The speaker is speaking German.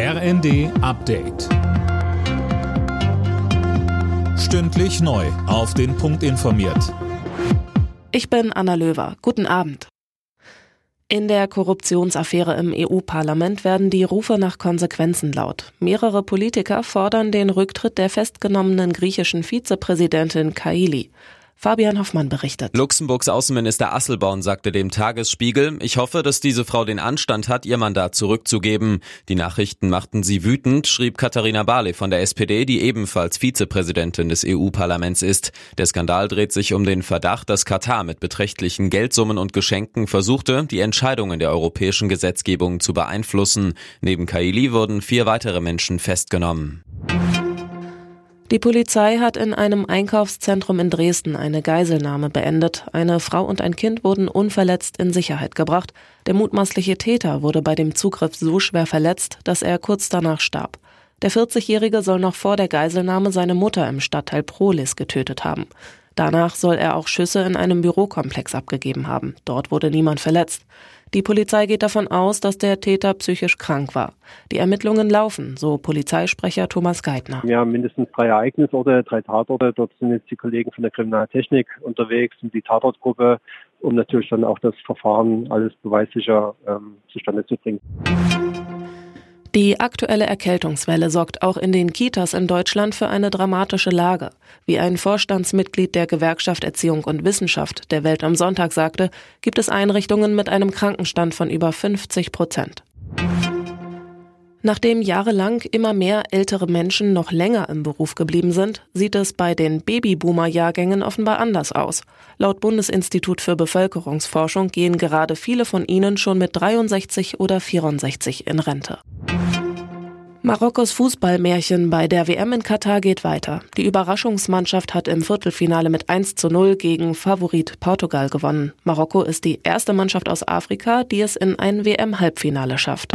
RND Update. Stündlich neu. Auf den Punkt informiert. Ich bin Anna Löwer. Guten Abend. In der Korruptionsaffäre im EU-Parlament werden die Rufe nach Konsequenzen laut. Mehrere Politiker fordern den Rücktritt der festgenommenen griechischen Vizepräsidentin Kaili. Fabian Hoffmann berichtet. Luxemburgs Außenminister Asselborn sagte dem Tagesspiegel, ich hoffe, dass diese Frau den Anstand hat, ihr Mandat zurückzugeben. Die Nachrichten machten sie wütend, schrieb Katharina Barley von der SPD, die ebenfalls Vizepräsidentin des EU-Parlaments ist. Der Skandal dreht sich um den Verdacht, dass Katar mit beträchtlichen Geldsummen und Geschenken versuchte, die Entscheidungen der europäischen Gesetzgebung zu beeinflussen. Neben Kaili wurden vier weitere Menschen festgenommen. Die Polizei hat in einem Einkaufszentrum in Dresden eine Geiselnahme beendet. Eine Frau und ein Kind wurden unverletzt in Sicherheit gebracht. Der mutmaßliche Täter wurde bei dem Zugriff so schwer verletzt, dass er kurz danach starb. Der 40-Jährige soll noch vor der Geiselnahme seine Mutter im Stadtteil Prolis getötet haben. Danach soll er auch Schüsse in einem Bürokomplex abgegeben haben. Dort wurde niemand verletzt. Die Polizei geht davon aus, dass der Täter psychisch krank war. Die Ermittlungen laufen, so Polizeisprecher Thomas Geithner. Wir haben mindestens drei Ereignisorte, drei Tatorte. Dort sind jetzt die Kollegen von der Kriminaltechnik unterwegs und die Tatortgruppe, um natürlich dann auch das Verfahren alles beweissicher ähm, zustande zu bringen. Die aktuelle Erkältungswelle sorgt auch in den Kitas in Deutschland für eine dramatische Lage. Wie ein Vorstandsmitglied der Gewerkschaft Erziehung und Wissenschaft der Welt am Sonntag sagte, gibt es Einrichtungen mit einem Krankenstand von über 50 Prozent. Nachdem jahrelang immer mehr ältere Menschen noch länger im Beruf geblieben sind, sieht es bei den Babyboomer-Jahrgängen offenbar anders aus. Laut Bundesinstitut für Bevölkerungsforschung gehen gerade viele von ihnen schon mit 63 oder 64 in Rente. Marokkos Fußballmärchen bei der WM in Katar geht weiter. Die Überraschungsmannschaft hat im Viertelfinale mit 1 zu 0 gegen Favorit Portugal gewonnen. Marokko ist die erste Mannschaft aus Afrika, die es in ein WM-Halbfinale schafft.